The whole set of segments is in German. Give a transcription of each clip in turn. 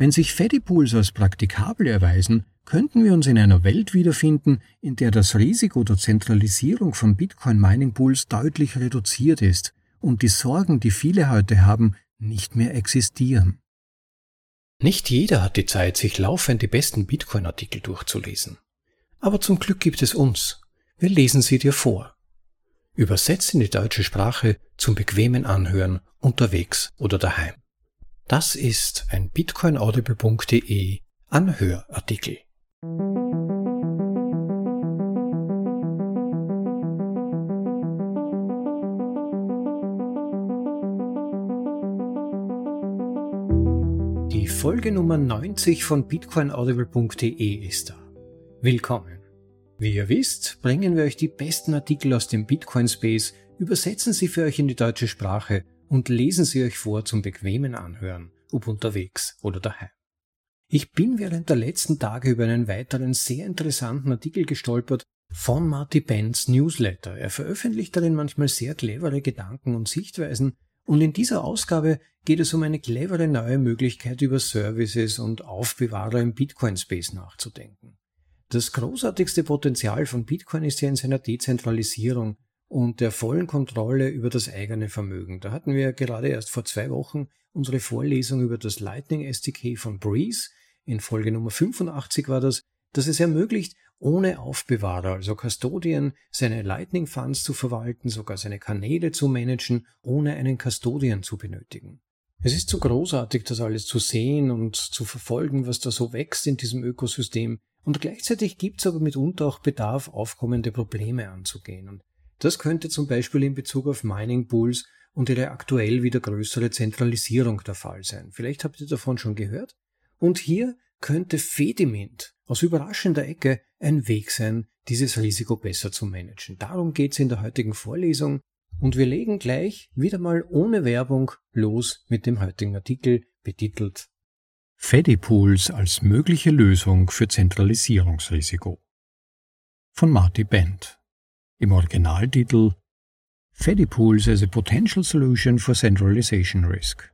Wenn sich Fedippools als praktikabel erweisen, könnten wir uns in einer Welt wiederfinden, in der das Risiko der Zentralisierung von Bitcoin-Mining-Pools deutlich reduziert ist und die Sorgen, die viele heute haben, nicht mehr existieren. Nicht jeder hat die Zeit, sich laufend die besten Bitcoin-Artikel durchzulesen. Aber zum Glück gibt es uns. Wir lesen sie dir vor. Übersetzt in die deutsche Sprache zum bequemen Anhören unterwegs oder daheim. Das ist ein bitcoinaudible.de Anhörartikel. Die Folge Nummer 90 von bitcoinaudible.de ist da. Willkommen. Wie ihr wisst, bringen wir euch die besten Artikel aus dem Bitcoin Space, übersetzen sie für euch in die deutsche Sprache und lesen sie euch vor zum bequemen Anhören, ob unterwegs oder daheim. Ich bin während der letzten Tage über einen weiteren sehr interessanten Artikel gestolpert von Marty Benz Newsletter. Er veröffentlicht darin manchmal sehr clevere Gedanken und Sichtweisen und in dieser Ausgabe geht es um eine clevere neue Möglichkeit über Services und Aufbewahrer im Bitcoin Space nachzudenken. Das großartigste Potenzial von Bitcoin ist ja in seiner Dezentralisierung und der vollen Kontrolle über das eigene Vermögen. Da hatten wir gerade erst vor zwei Wochen unsere Vorlesung über das Lightning SDK von Breeze. In Folge Nummer 85 war das, dass es ermöglicht, ohne Aufbewahrer, also Custodian, seine Lightning Funds zu verwalten, sogar seine Kanäle zu managen, ohne einen Custodian zu benötigen. Es ist so großartig, das alles zu sehen und zu verfolgen, was da so wächst in diesem Ökosystem. Und gleichzeitig gibt es aber mitunter auch Bedarf, aufkommende Probleme anzugehen. Und das könnte zum Beispiel in Bezug auf Mining Pools und ihre aktuell wieder größere Zentralisierung der Fall sein. Vielleicht habt ihr davon schon gehört. Und hier könnte Fedimint aus überraschender Ecke ein Weg sein, dieses Risiko besser zu managen. Darum geht's in der heutigen Vorlesung und wir legen gleich wieder mal ohne Werbung los mit dem heutigen Artikel betitelt Fedipools als mögliche Lösung für Zentralisierungsrisiko von Marty Bent im Originaltitel Fedipools as a Potential Solution for Centralization Risk.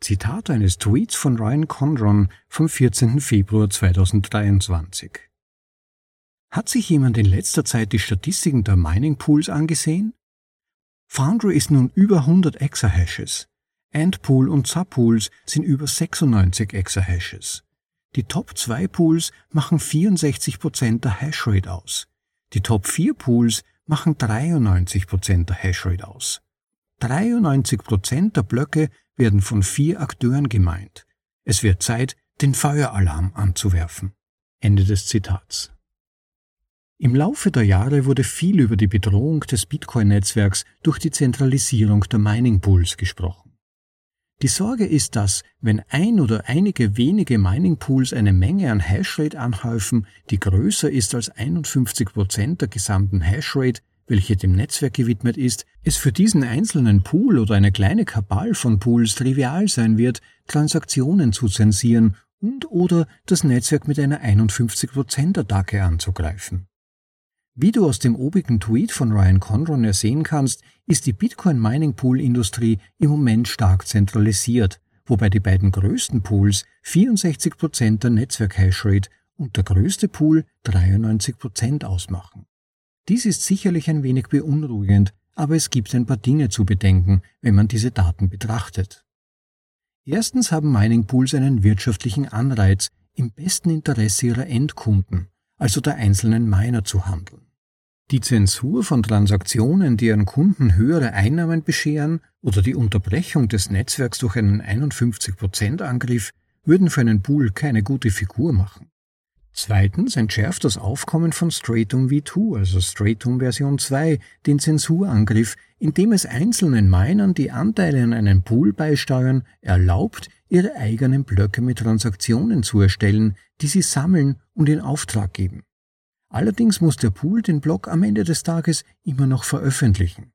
Zitat eines Tweets von Ryan Condron vom 14. Februar 2023. Hat sich jemand in letzter Zeit die Statistiken der Mining Pools angesehen? Foundry ist nun über 100 Exahashes. Antpool und Subpools sind über 96 Exahashes. Die Top 2 Pools machen 64% der Hashrate aus. Die Top 4 Pools machen 93% der Hashrate aus. 93% der Blöcke werden von vier Akteuren gemeint. Es wird Zeit, den Feueralarm anzuwerfen. Ende des Zitats. Im Laufe der Jahre wurde viel über die Bedrohung des Bitcoin-Netzwerks durch die Zentralisierung der Mining Pools gesprochen. Die Sorge ist, dass, wenn ein oder einige wenige Mining Pools eine Menge an Hashrate anhäufen, die größer ist als 51 Prozent der gesamten Hashrate, welche dem Netzwerk gewidmet ist, es für diesen einzelnen Pool oder eine kleine Kabal von Pools trivial sein wird, Transaktionen zu zensieren und oder das Netzwerk mit einer 51% Attacke anzugreifen. Wie du aus dem obigen Tweet von Ryan Conron ersehen kannst, ist die Bitcoin Mining Pool Industrie im Moment stark zentralisiert, wobei die beiden größten Pools 64% der Netzwerk-Hashrate und der größte Pool 93% ausmachen. Dies ist sicherlich ein wenig beunruhigend, aber es gibt ein paar Dinge zu bedenken, wenn man diese Daten betrachtet. Erstens haben Mining Pools einen wirtschaftlichen Anreiz, im besten Interesse ihrer Endkunden, also der einzelnen Miner zu handeln. Die Zensur von Transaktionen, die ihren Kunden höhere Einnahmen bescheren, oder die Unterbrechung des Netzwerks durch einen 51%-Angriff würden für einen Pool keine gute Figur machen. Zweitens entschärft das Aufkommen von Stratum v2, also Stratum Version 2, den Zensurangriff, indem es einzelnen Minern, die Anteile an einem Pool beisteuern, erlaubt, ihre eigenen Blöcke mit Transaktionen zu erstellen, die sie sammeln und in Auftrag geben. Allerdings muss der Pool den Block am Ende des Tages immer noch veröffentlichen.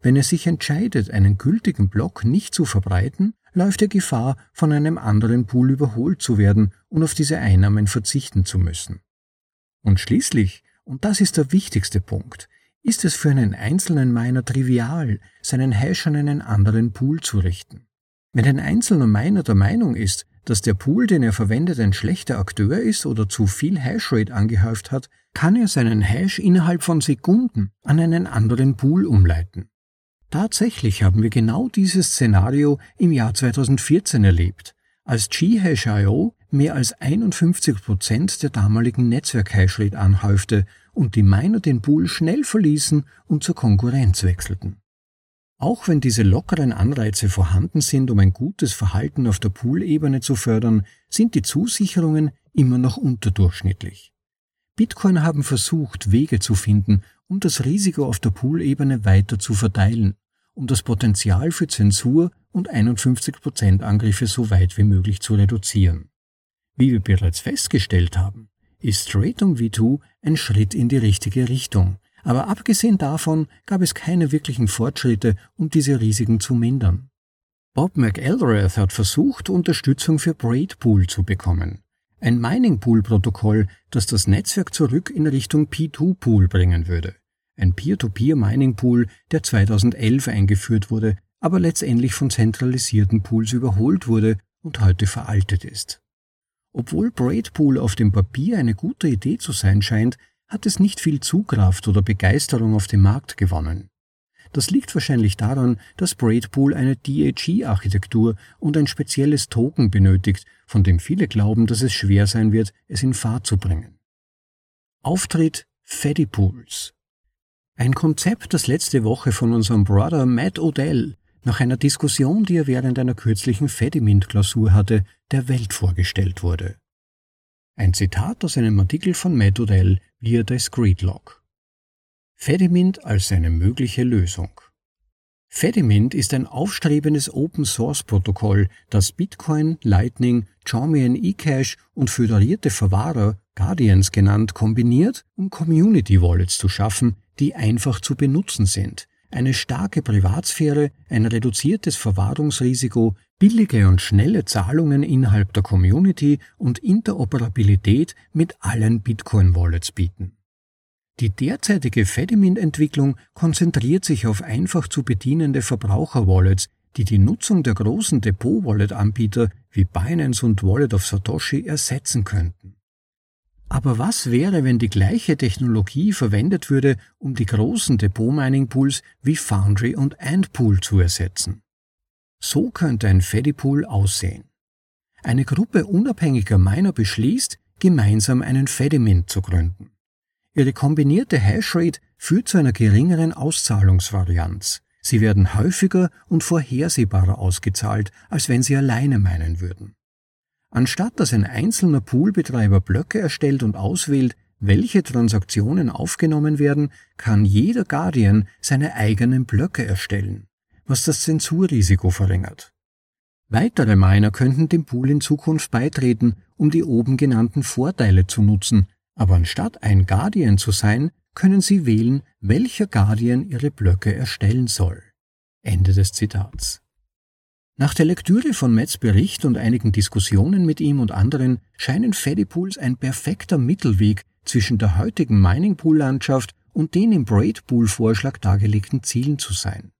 Wenn er sich entscheidet, einen gültigen Block nicht zu verbreiten, läuft er Gefahr, von einem anderen Pool überholt zu werden und auf diese Einnahmen verzichten zu müssen. Und schließlich, und das ist der wichtigste Punkt, ist es für einen einzelnen Miner trivial, seinen Hash an einen anderen Pool zu richten. Wenn ein einzelner Miner der Meinung ist, dass der Pool, den er verwendet, ein schlechter Akteur ist oder zu viel Hashrate angehäuft hat, kann er seinen Hash innerhalb von Sekunden an einen anderen Pool umleiten. Tatsächlich haben wir genau dieses Szenario im Jahr 2014 erlebt, als Ghash.io mehr als 51 Prozent der damaligen Netzwerk-Hashrate anhäufte und die Miner den Pool schnell verließen und zur Konkurrenz wechselten. Auch wenn diese lockeren Anreize vorhanden sind, um ein gutes Verhalten auf der Poolebene zu fördern, sind die Zusicherungen immer noch unterdurchschnittlich. Bitcoin haben versucht, Wege zu finden, um das Risiko auf der Poolebene weiter zu verteilen, um das Potenzial für Zensur und 51% Angriffe so weit wie möglich zu reduzieren. Wie wir bereits festgestellt haben, ist Stratum V2 ein Schritt in die richtige Richtung, aber abgesehen davon gab es keine wirklichen Fortschritte, um diese Risiken zu mindern. Bob McElrath hat versucht, Unterstützung für Braidpool zu bekommen. Ein Mining Pool Protokoll, das das Netzwerk zurück in Richtung P2 Pool bringen würde. Ein Peer-to-Peer Mining Pool, der 2011 eingeführt wurde, aber letztendlich von zentralisierten Pools überholt wurde und heute veraltet ist. Obwohl Braidpool auf dem Papier eine gute Idee zu sein scheint, hat es nicht viel Zugkraft oder Begeisterung auf dem Markt gewonnen. Das liegt wahrscheinlich daran, dass Braidpool eine DAG-Architektur und ein spezielles Token benötigt, von dem viele glauben, dass es schwer sein wird, es in Fahrt zu bringen. Auftritt Fedippools. Ein Konzept, das letzte Woche von unserem Brother Matt Odell nach einer Diskussion, die er während einer kürzlichen Fedimint-Klausur hatte, der Welt vorgestellt wurde. Ein Zitat aus einem Artikel von Matt Odell via Discreetlog. Fedimint als eine mögliche Lösung. Fedimint ist ein aufstrebendes Open-Source-Protokoll, das Bitcoin, Lightning, Chaumian eCash und föderierte Verwahrer, Guardians genannt, kombiniert, um Community-Wallets zu schaffen, die einfach zu benutzen sind, eine starke Privatsphäre, ein reduziertes Verwahrungsrisiko, billige und schnelle Zahlungen innerhalb der Community und Interoperabilität mit allen Bitcoin-Wallets bieten. Die derzeitige Fedimint-Entwicklung konzentriert sich auf einfach zu bedienende Verbraucher-Wallets, die die Nutzung der großen Depot-Wallet-Anbieter wie Binance und Wallet of Satoshi ersetzen könnten. Aber was wäre, wenn die gleiche Technologie verwendet würde, um die großen Depot-Mining-Pools wie Foundry und Antpool zu ersetzen? So könnte ein Fedipool aussehen. Eine Gruppe unabhängiger Miner beschließt, gemeinsam einen Fedimint zu gründen. Ihre kombinierte Hashrate führt zu einer geringeren Auszahlungsvarianz. Sie werden häufiger und vorhersehbarer ausgezahlt, als wenn sie alleine meinen würden. Anstatt dass ein einzelner Poolbetreiber Blöcke erstellt und auswählt, welche Transaktionen aufgenommen werden, kann jeder Guardian seine eigenen Blöcke erstellen, was das Zensurrisiko verringert. Weitere Miner könnten dem Pool in Zukunft beitreten, um die oben genannten Vorteile zu nutzen, aber anstatt ein Guardian zu sein, können sie wählen, welcher Guardian ihre Blöcke erstellen soll. Ende des Zitats. Nach der Lektüre von Metz Bericht und einigen Diskussionen mit ihm und anderen scheinen Fedipools ein perfekter Mittelweg zwischen der heutigen Mining Pool Landschaft und den im Braid Pool Vorschlag dargelegten Zielen zu sein.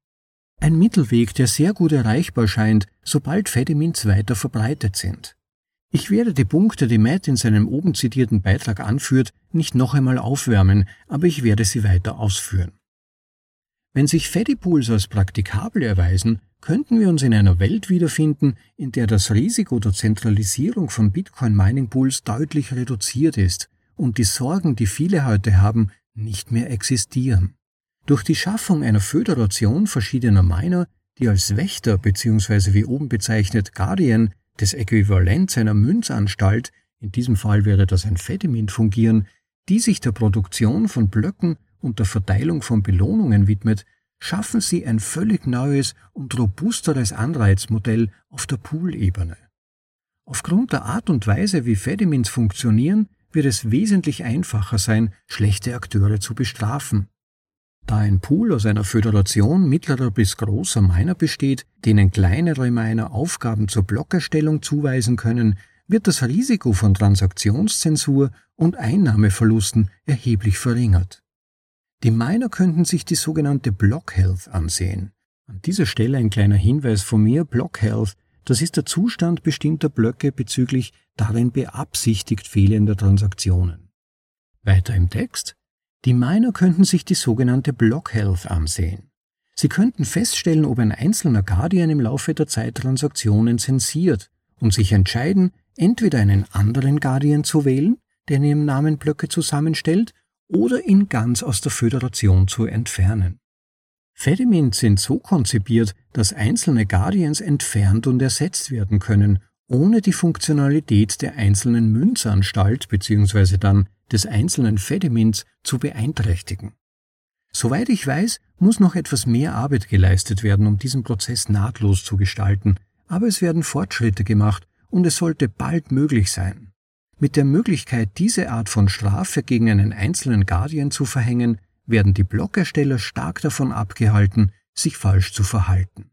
Ein Mittelweg, der sehr gut erreichbar scheint, sobald Fedimins weiter verbreitet sind. Ich werde die Punkte, die Matt in seinem oben zitierten Beitrag anführt, nicht noch einmal aufwärmen, aber ich werde sie weiter ausführen. Wenn sich Fedipools als praktikabel erweisen, könnten wir uns in einer Welt wiederfinden, in der das Risiko der Zentralisierung von Bitcoin-Mining-Pools deutlich reduziert ist und die Sorgen, die viele heute haben, nicht mehr existieren. Durch die Schaffung einer Föderation verschiedener Miner, die als Wächter bzw. wie oben bezeichnet Guardian des Äquivalents einer Münzanstalt, in diesem Fall wäre das ein Fedimint fungieren, die sich der Produktion von Blöcken und der Verteilung von Belohnungen widmet, schaffen sie ein völlig neues und robusteres Anreizmodell auf der Poolebene. Aufgrund der Art und Weise, wie Fedimins funktionieren, wird es wesentlich einfacher sein, schlechte Akteure zu bestrafen. Da ein Pool aus einer Föderation mittlerer bis großer Miner besteht, denen kleinere Miner Aufgaben zur Blockerstellung zuweisen können, wird das Risiko von Transaktionszensur und Einnahmeverlusten erheblich verringert. Die Miner könnten sich die sogenannte Block Health ansehen. An dieser Stelle ein kleiner Hinweis von mir. Block Health Das ist der Zustand bestimmter Blöcke bezüglich darin beabsichtigt fehlender Transaktionen. Weiter im Text. Die Miner könnten sich die sogenannte Block Health ansehen. Sie könnten feststellen, ob ein einzelner Guardian im Laufe der Zeit Transaktionen zensiert und sich entscheiden, entweder einen anderen Guardian zu wählen, der in ihrem Namen Blöcke zusammenstellt, oder ihn ganz aus der Föderation zu entfernen. Fedimins sind so konzipiert, dass einzelne Guardians entfernt und ersetzt werden können, ohne die Funktionalität der einzelnen Münzanstalt bzw. dann des einzelnen Fedimins zu beeinträchtigen. Soweit ich weiß, muss noch etwas mehr Arbeit geleistet werden, um diesen Prozess nahtlos zu gestalten, aber es werden Fortschritte gemacht und es sollte bald möglich sein. Mit der Möglichkeit, diese Art von Strafe gegen einen einzelnen Guardian zu verhängen, werden die Blockersteller stark davon abgehalten, sich falsch zu verhalten.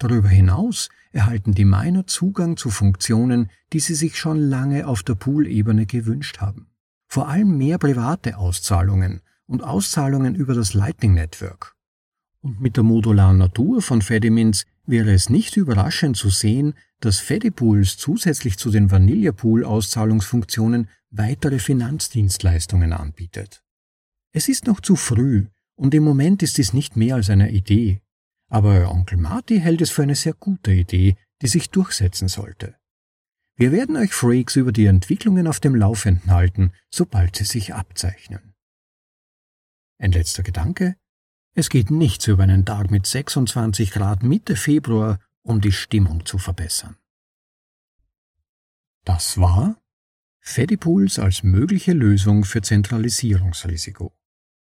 Darüber hinaus erhalten die Miner Zugang zu Funktionen, die sie sich schon lange auf der Pool-Ebene gewünscht haben. Vor allem mehr private Auszahlungen und Auszahlungen über das Lightning Network. Und mit der modularen Natur von Fedimints wäre es nicht überraschend zu sehen, dass Fedipools zusätzlich zu den Vanilla-Pool-Auszahlungsfunktionen weitere Finanzdienstleistungen anbietet. Es ist noch zu früh und im Moment ist es nicht mehr als eine Idee. Aber Onkel Marty hält es für eine sehr gute Idee, die sich durchsetzen sollte. Wir werden euch Freaks über die Entwicklungen auf dem Laufenden halten, sobald sie sich abzeichnen. Ein letzter Gedanke. Es geht nichts über einen Tag mit 26 Grad Mitte Februar, um die Stimmung zu verbessern. Das war Fedipools als mögliche Lösung für Zentralisierungsrisiko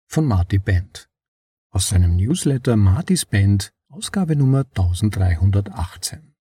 von Marty Bent. Aus seinem Newsletter Martys Band, Ausgabe Nummer 1318.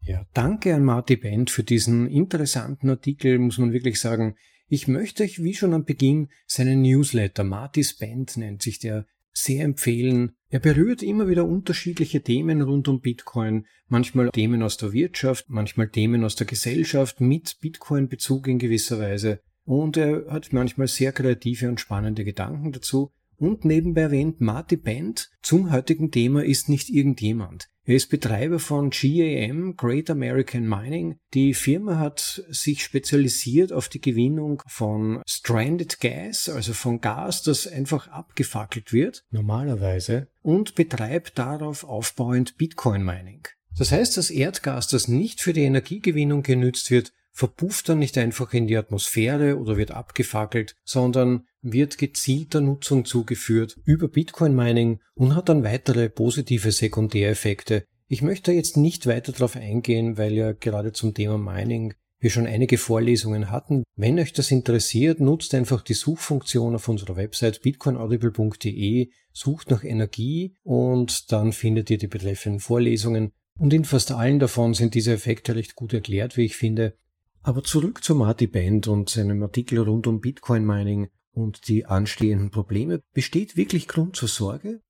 Ja, danke an Marty Bent für diesen interessanten Artikel, muss man wirklich sagen. Ich möchte euch, wie schon am Beginn, seinen Newsletter, Martys Band nennt sich der, sehr empfehlen. Er berührt immer wieder unterschiedliche Themen rund um Bitcoin, manchmal Themen aus der Wirtschaft, manchmal Themen aus der Gesellschaft mit Bitcoin-Bezug in gewisser Weise. Und er hat manchmal sehr kreative und spannende Gedanken dazu. Und nebenbei erwähnt, Marty Bent zum heutigen Thema ist nicht irgendjemand. Er ist Betreiber von GAM, Great American Mining. Die Firma hat sich spezialisiert auf die Gewinnung von Stranded Gas, also von Gas, das einfach abgefackelt wird, normalerweise, und betreibt darauf aufbauend Bitcoin Mining. Das heißt, das Erdgas, das nicht für die Energiegewinnung genützt wird, verpufft dann nicht einfach in die Atmosphäre oder wird abgefackelt, sondern wird gezielter Nutzung zugeführt über Bitcoin Mining und hat dann weitere positive Sekundäreffekte. Ich möchte jetzt nicht weiter darauf eingehen, weil ja gerade zum Thema Mining wir schon einige Vorlesungen hatten. Wenn euch das interessiert, nutzt einfach die Suchfunktion auf unserer Website bitcoinaudible.de, sucht nach Energie und dann findet ihr die betreffenden Vorlesungen. Und in fast allen davon sind diese Effekte recht gut erklärt, wie ich finde. Aber zurück zu Marty Band und seinem Artikel rund um Bitcoin Mining und die anstehenden Probleme. Besteht wirklich Grund zur Sorge?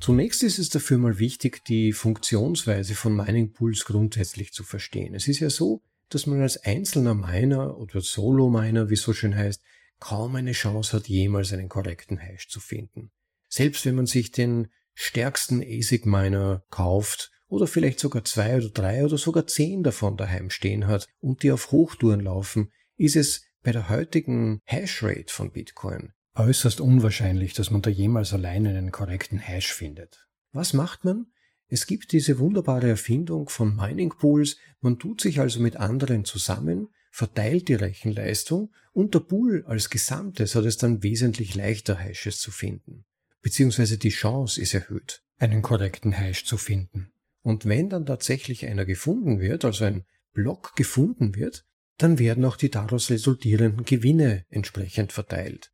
Zunächst ist es dafür mal wichtig, die Funktionsweise von Mining Pools grundsätzlich zu verstehen. Es ist ja so, dass man als einzelner Miner oder Solo-Miner, wie es so schön heißt, kaum eine Chance hat, jemals einen korrekten Hash zu finden. Selbst wenn man sich den stärksten ASIC-Miner kauft, oder vielleicht sogar zwei oder drei oder sogar zehn davon daheim stehen hat und die auf Hochtouren laufen, ist es bei der heutigen Hashrate von Bitcoin äußerst unwahrscheinlich, dass man da jemals alleine einen korrekten Hash findet. Was macht man? Es gibt diese wunderbare Erfindung von Mining Pools, man tut sich also mit anderen zusammen, verteilt die Rechenleistung und der Pool als Gesamtes hat es dann wesentlich leichter, Hashes zu finden. Beziehungsweise die Chance ist erhöht, einen korrekten Hash zu finden. Und wenn dann tatsächlich einer gefunden wird, also ein Block gefunden wird, dann werden auch die daraus resultierenden Gewinne entsprechend verteilt.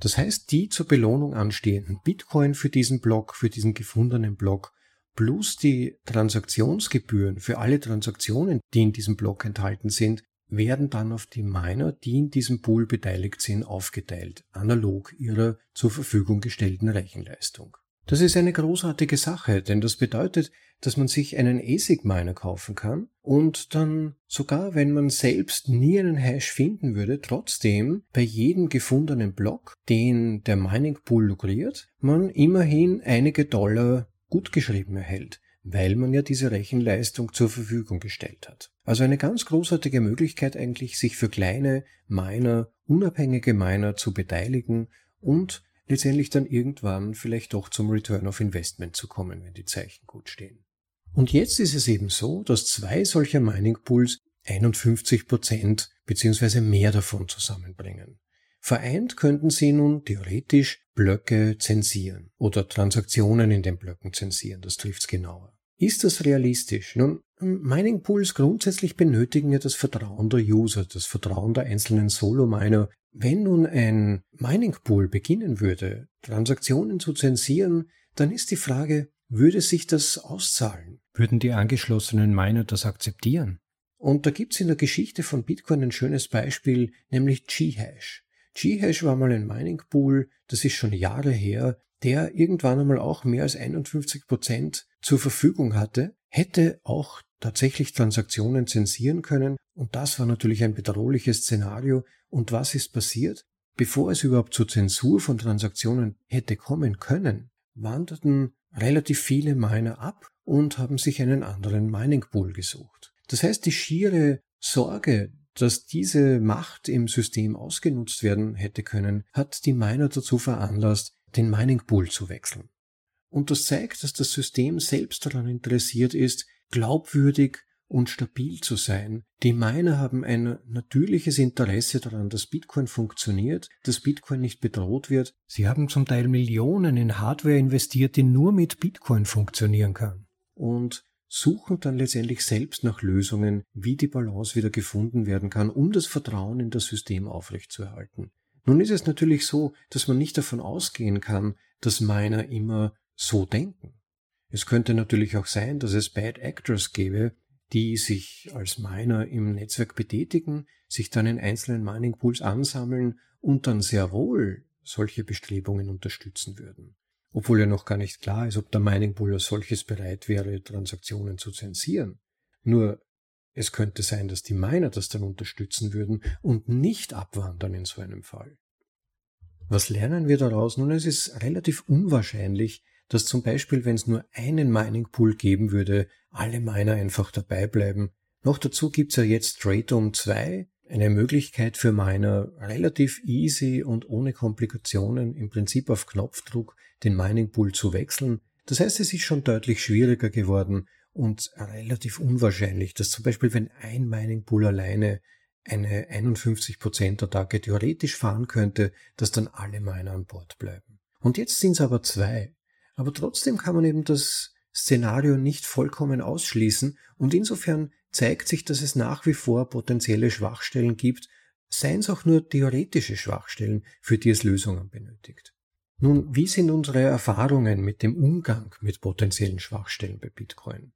Das heißt, die zur Belohnung anstehenden Bitcoin für diesen Block, für diesen gefundenen Block, plus die Transaktionsgebühren für alle Transaktionen, die in diesem Block enthalten sind, werden dann auf die Miner, die in diesem Pool beteiligt sind, aufgeteilt, analog ihrer zur Verfügung gestellten Rechenleistung. Das ist eine großartige Sache, denn das bedeutet, dass man sich einen ASIC-Miner kaufen kann und dann sogar, wenn man selbst nie einen Hash finden würde, trotzdem bei jedem gefundenen Block, den der Mining Pool lukriert, man immerhin einige Dollar gutgeschrieben erhält. weil man ja diese Rechenleistung zur Verfügung gestellt hat. Also eine ganz großartige Möglichkeit eigentlich, sich für kleine Miner, unabhängige Miner zu beteiligen und letztendlich dann irgendwann vielleicht doch zum Return of Investment zu kommen, wenn die Zeichen gut stehen. Und jetzt ist es eben so, dass zwei solcher Mining Pools 51 Prozent beziehungsweise mehr davon zusammenbringen. Vereint könnten sie nun theoretisch Blöcke zensieren oder Transaktionen in den Blöcken zensieren, das trifft's genauer. Ist das realistisch? Nun, Mining Pools grundsätzlich benötigen ja das Vertrauen der User, das Vertrauen der einzelnen Solo-Miner. Wenn nun ein Mining Pool beginnen würde, Transaktionen zu zensieren, dann ist die Frage, würde sich das auszahlen? Würden die angeschlossenen Miner das akzeptieren? Und da gibt's in der Geschichte von Bitcoin ein schönes Beispiel, nämlich Ghash. Ghash war mal ein Mining Pool, das ist schon Jahre her, der irgendwann einmal auch mehr als 51 Prozent zur Verfügung hatte, hätte auch tatsächlich Transaktionen zensieren können. Und das war natürlich ein bedrohliches Szenario. Und was ist passiert? Bevor es überhaupt zur Zensur von Transaktionen hätte kommen können, wanderten relativ viele Miner ab und haben sich einen anderen Mining Pool gesucht. Das heißt, die schiere Sorge, dass diese Macht im System ausgenutzt werden hätte können, hat die Miner dazu veranlasst, den Mining Pool zu wechseln. Und das zeigt, dass das System selbst daran interessiert ist, glaubwürdig und stabil zu sein. Die Miner haben ein natürliches Interesse daran, dass Bitcoin funktioniert, dass Bitcoin nicht bedroht wird. Sie haben zum Teil Millionen in Hardware investiert, die nur mit Bitcoin funktionieren kann. Und suchen dann letztendlich selbst nach Lösungen, wie die Balance wieder gefunden werden kann, um das Vertrauen in das System aufrechtzuerhalten. Nun ist es natürlich so, dass man nicht davon ausgehen kann, dass Miner immer so denken. Es könnte natürlich auch sein, dass es Bad Actors gäbe, die sich als Miner im Netzwerk betätigen, sich dann in einzelnen Mining Pools ansammeln und dann sehr wohl solche Bestrebungen unterstützen würden obwohl ja noch gar nicht klar ist, ob der Mining Pool als solches bereit wäre, Transaktionen zu zensieren. Nur es könnte sein, dass die Miner das dann unterstützen würden und nicht abwandern in so einem Fall. Was lernen wir daraus? Nun, es ist relativ unwahrscheinlich, dass zum Beispiel, wenn es nur einen Mining Pool geben würde, alle Miner einfach dabei bleiben. Noch dazu gibt's ja jetzt Stratum 2, eine Möglichkeit für Miner relativ easy und ohne Komplikationen im Prinzip auf Knopfdruck den Mining Pool zu wechseln. Das heißt, es ist schon deutlich schwieriger geworden und relativ unwahrscheinlich, dass zum Beispiel, wenn ein Mining Pool alleine eine 51% Attacke theoretisch fahren könnte, dass dann alle Miner an Bord bleiben. Und jetzt sind es aber zwei. Aber trotzdem kann man eben das Szenario nicht vollkommen ausschließen und insofern zeigt sich, dass es nach wie vor potenzielle Schwachstellen gibt, seien es auch nur theoretische Schwachstellen, für die es Lösungen benötigt. Nun, wie sind unsere Erfahrungen mit dem Umgang mit potenziellen Schwachstellen bei Bitcoin?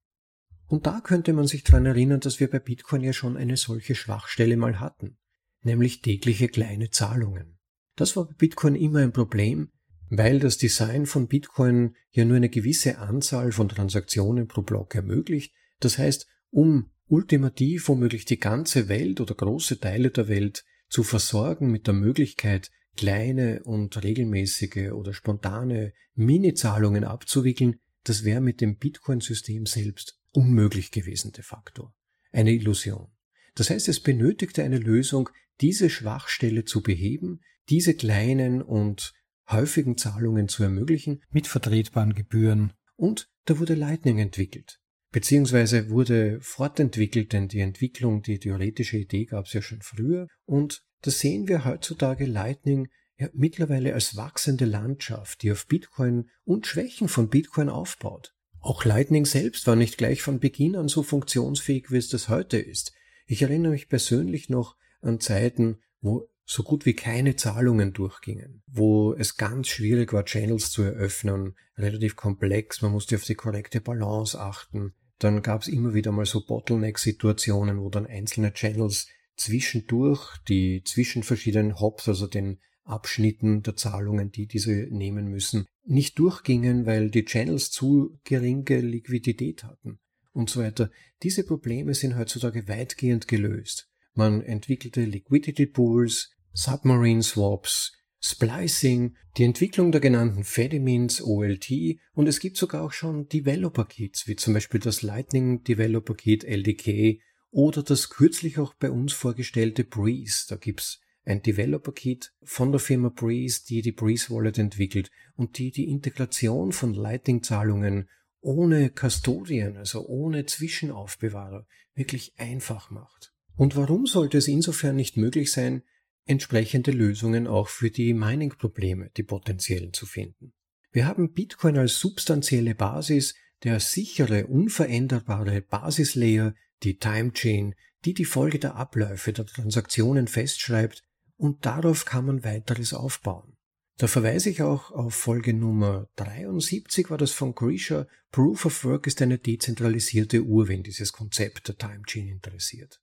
Und da könnte man sich daran erinnern, dass wir bei Bitcoin ja schon eine solche Schwachstelle mal hatten, nämlich tägliche kleine Zahlungen. Das war bei Bitcoin immer ein Problem, weil das Design von Bitcoin ja nur eine gewisse Anzahl von Transaktionen pro Block ermöglicht. Das heißt, um ultimativ womöglich die ganze Welt oder große Teile der Welt zu versorgen mit der Möglichkeit, kleine und regelmäßige oder spontane Mini-Zahlungen abzuwickeln, das wäre mit dem Bitcoin-System selbst unmöglich gewesen de facto. Eine Illusion. Das heißt, es benötigte eine Lösung, diese Schwachstelle zu beheben, diese kleinen und häufigen Zahlungen zu ermöglichen mit vertretbaren Gebühren. Und da wurde Lightning entwickelt beziehungsweise wurde fortentwickelt, denn die Entwicklung, die theoretische Idee gab es ja schon früher und da sehen wir heutzutage Lightning ja mittlerweile als wachsende Landschaft, die auf Bitcoin und Schwächen von Bitcoin aufbaut. Auch Lightning selbst war nicht gleich von Beginn an so funktionsfähig, wie es das heute ist. Ich erinnere mich persönlich noch an Zeiten, wo so gut wie keine Zahlungen durchgingen, wo es ganz schwierig war, Channels zu eröffnen, relativ komplex, man musste auf die korrekte Balance achten. Dann gab es immer wieder mal so Bottleneck-Situationen, wo dann einzelne Channels zwischendurch, die zwischen verschiedenen Hops, also den Abschnitten der Zahlungen, die diese nehmen müssen, nicht durchgingen, weil die Channels zu geringe Liquidität hatten und so weiter. Diese Probleme sind heutzutage weitgehend gelöst. Man entwickelte Liquidity Pools, Submarine Swaps, Splicing, die Entwicklung der genannten Fedimins, OLT und es gibt sogar auch schon Developer-Kits, wie zum Beispiel das Lightning Developer Kit LDK oder das kürzlich auch bei uns vorgestellte Breeze. Da gibt's ein Developer-Kit von der Firma Breeze, die die Breeze Wallet entwickelt und die die Integration von Lightning-Zahlungen ohne Custodian, also ohne Zwischenaufbewahrer, wirklich einfach macht. Und warum sollte es insofern nicht möglich sein, entsprechende Lösungen auch für die Mining-Probleme, die potenziellen zu finden? Wir haben Bitcoin als substanzielle Basis, der sichere, unveränderbare Basislayer, die Time Chain, die die Folge der Abläufe der Transaktionen festschreibt und darauf kann man weiteres aufbauen. Da verweise ich auch auf Folge Nummer 73 war das von Grisha. Proof of Work ist eine dezentralisierte Uhr, wenn dieses Konzept der Time Chain interessiert.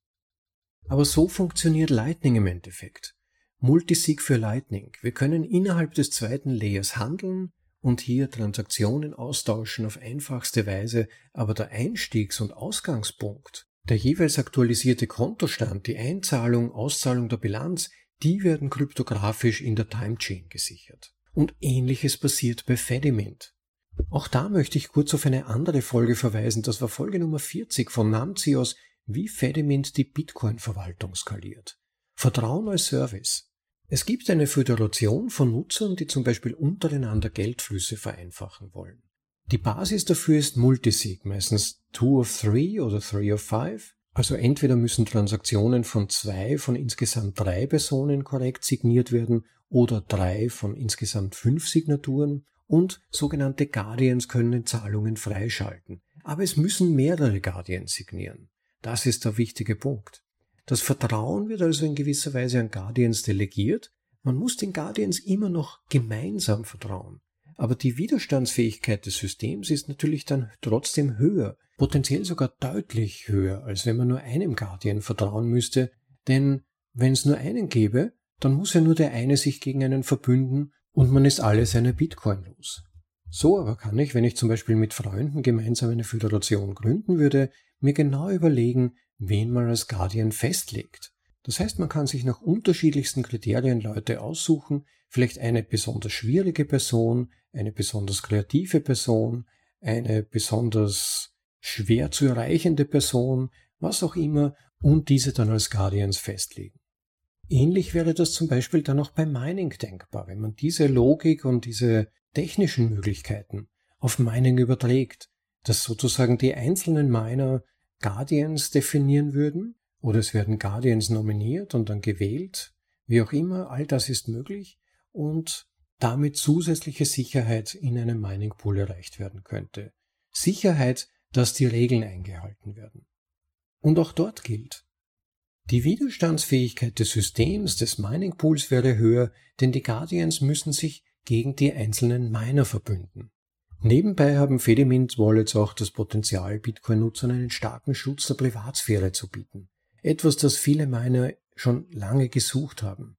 Aber so funktioniert Lightning im Endeffekt. Multisig für Lightning. Wir können innerhalb des zweiten Layers handeln und hier Transaktionen austauschen auf einfachste Weise, aber der Einstiegs- und Ausgangspunkt, der jeweils aktualisierte Kontostand, die Einzahlung, Auszahlung der Bilanz die werden kryptografisch in der Timechain gesichert. Und ähnliches passiert bei Fedimint. Auch da möchte ich kurz auf eine andere Folge verweisen. Das war Folge Nummer 40 von Namcios, wie Fedimint die Bitcoin-Verwaltung skaliert. Vertrauen als Service. Es gibt eine Föderation von Nutzern, die zum Beispiel untereinander Geldflüsse vereinfachen wollen. Die Basis dafür ist Multisig, meistens Two of Three oder Three of Five. Also entweder müssen Transaktionen von zwei von insgesamt drei Personen korrekt signiert werden oder drei von insgesamt fünf Signaturen und sogenannte Guardians können Zahlungen freischalten. Aber es müssen mehrere Guardians signieren. Das ist der wichtige Punkt. Das Vertrauen wird also in gewisser Weise an Guardians delegiert. Man muss den Guardians immer noch gemeinsam vertrauen. Aber die Widerstandsfähigkeit des Systems ist natürlich dann trotzdem höher, potenziell sogar deutlich höher, als wenn man nur einem Guardian vertrauen müsste, denn wenn es nur einen gäbe, dann muss ja nur der eine sich gegen einen verbünden und man ist alle seine Bitcoin los. So aber kann ich, wenn ich zum Beispiel mit Freunden gemeinsam eine Föderation gründen würde, mir genau überlegen, wen man als Guardian festlegt. Das heißt, man kann sich nach unterschiedlichsten Kriterien Leute aussuchen, vielleicht eine besonders schwierige Person, eine besonders kreative Person, eine besonders schwer zu erreichende Person, was auch immer, und diese dann als Guardians festlegen. Ähnlich wäre das zum Beispiel dann auch beim Mining denkbar, wenn man diese Logik und diese technischen Möglichkeiten auf Mining überträgt, dass sozusagen die einzelnen Miner Guardians definieren würden, oder es werden Guardians nominiert und dann gewählt, wie auch immer, all das ist möglich und damit zusätzliche Sicherheit in einem Mining Pool erreicht werden könnte. Sicherheit, dass die Regeln eingehalten werden. Und auch dort gilt, die Widerstandsfähigkeit des Systems des Mining Pools wäre höher, denn die Guardians müssen sich gegen die einzelnen Miner verbünden. Nebenbei haben Fedimint Wallets auch das Potenzial, Bitcoin-Nutzern einen starken Schutz der Privatsphäre zu bieten. Etwas, das viele Miner schon lange gesucht haben.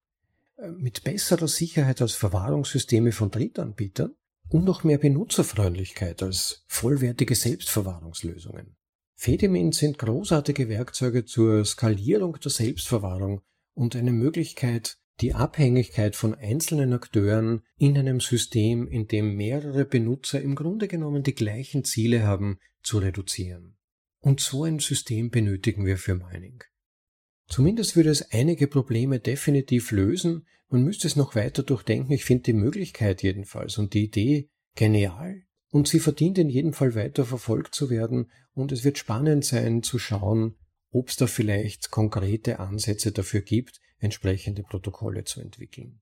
Mit besserer Sicherheit als Verwahrungssysteme von Drittanbietern und noch mehr Benutzerfreundlichkeit als vollwertige Selbstverwahrungslösungen. Fedimint sind großartige Werkzeuge zur Skalierung der Selbstverwahrung und eine Möglichkeit, die Abhängigkeit von einzelnen Akteuren in einem System, in dem mehrere Benutzer im Grunde genommen die gleichen Ziele haben, zu reduzieren. Und so ein System benötigen wir für Mining. Zumindest würde es einige Probleme definitiv lösen. Man müsste es noch weiter durchdenken. Ich finde die Möglichkeit jedenfalls und die Idee genial. Und sie verdient in jedem Fall weiter verfolgt zu werden. Und es wird spannend sein zu schauen, ob es da vielleicht konkrete Ansätze dafür gibt, entsprechende Protokolle zu entwickeln.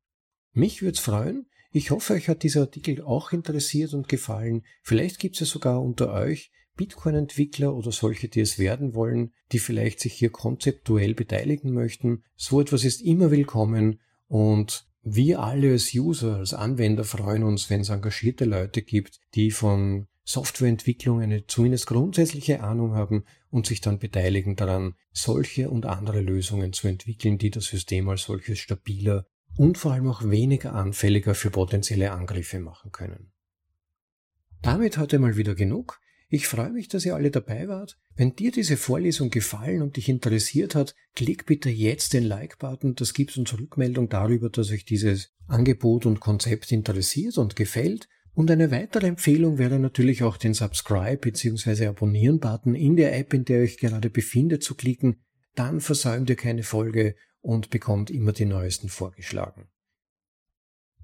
Mich würde es freuen. Ich hoffe, euch hat dieser Artikel auch interessiert und gefallen. Vielleicht gibt es ja sogar unter euch Bitcoin-Entwickler oder solche, die es werden wollen, die vielleicht sich hier konzeptuell beteiligen möchten. So etwas ist immer willkommen und wir alle als User, als Anwender freuen uns, wenn es engagierte Leute gibt, die von Softwareentwicklung eine zumindest grundsätzliche Ahnung haben und sich dann beteiligen daran, solche und andere Lösungen zu entwickeln, die das System als solches stabiler und vor allem auch weniger anfälliger für potenzielle Angriffe machen können. Damit heute mal wieder genug. Ich freue mich, dass ihr alle dabei wart. Wenn dir diese Vorlesung gefallen und dich interessiert hat, klick bitte jetzt den Like-Button. Das gibt uns Rückmeldung darüber, dass euch dieses Angebot und Konzept interessiert und gefällt. Und eine weitere Empfehlung wäre natürlich auch den Subscribe bzw. Abonnieren-Button in der App, in der ihr euch gerade befindet, zu klicken. Dann versäumt ihr keine Folge und bekommt immer die neuesten vorgeschlagen.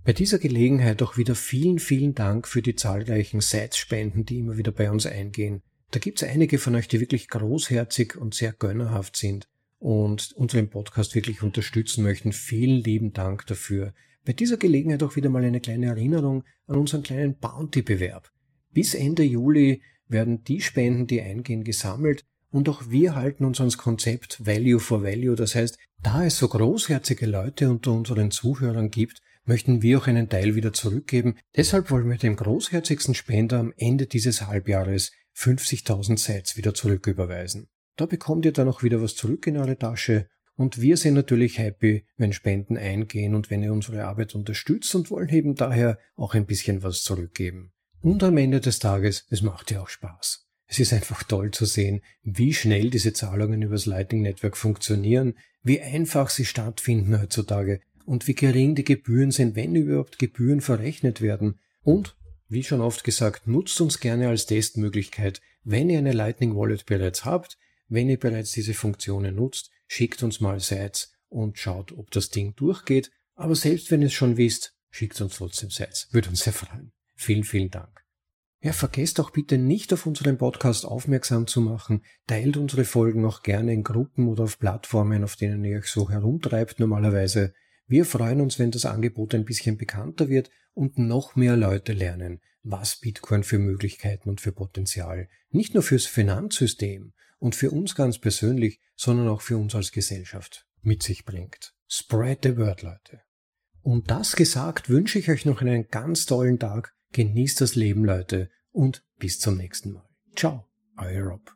Bei dieser Gelegenheit auch wieder vielen, vielen Dank für die zahlreichen Sites-Spenden, die immer wieder bei uns eingehen. Da gibt es einige von euch, die wirklich großherzig und sehr gönnerhaft sind und unseren Podcast wirklich unterstützen möchten. Vielen lieben Dank dafür. Bei dieser Gelegenheit auch wieder mal eine kleine Erinnerung an unseren kleinen Bounty-Bewerb. Bis Ende Juli werden die Spenden, die eingehen, gesammelt und auch wir halten uns ans Konzept Value for Value. Das heißt, da es so großherzige Leute unter unseren Zuhörern gibt, möchten wir auch einen Teil wieder zurückgeben. Deshalb wollen wir dem großherzigsten Spender am Ende dieses Halbjahres 50.000 Sites wieder zurücküberweisen. Da bekommt ihr dann auch wieder was zurück in eure Tasche und wir sind natürlich happy, wenn Spenden eingehen und wenn ihr unsere Arbeit unterstützt und wollen eben daher auch ein bisschen was zurückgeben. Und am Ende des Tages, es macht ja auch Spaß. Es ist einfach toll zu sehen, wie schnell diese Zahlungen übers Lightning Network funktionieren, wie einfach sie stattfinden heutzutage, und wie gering die Gebühren sind, wenn überhaupt Gebühren verrechnet werden. Und, wie schon oft gesagt, nutzt uns gerne als Testmöglichkeit, wenn ihr eine Lightning Wallet bereits habt, wenn ihr bereits diese Funktionen nutzt, schickt uns mal Sites und schaut, ob das Ding durchgeht. Aber selbst wenn ihr es schon wisst, schickt uns trotzdem Sites. Würde uns sehr freuen. Vielen, vielen Dank. Ja, vergesst auch bitte nicht auf unseren Podcast aufmerksam zu machen. Teilt unsere Folgen auch gerne in Gruppen oder auf Plattformen, auf denen ihr euch so herumtreibt normalerweise. Wir freuen uns, wenn das Angebot ein bisschen bekannter wird und noch mehr Leute lernen, was Bitcoin für Möglichkeiten und für Potenzial nicht nur fürs Finanzsystem und für uns ganz persönlich, sondern auch für uns als Gesellschaft mit sich bringt. Spread the word, Leute. Und das gesagt, wünsche ich euch noch einen ganz tollen Tag. Genießt das Leben, Leute, und bis zum nächsten Mal. Ciao, euer Rob.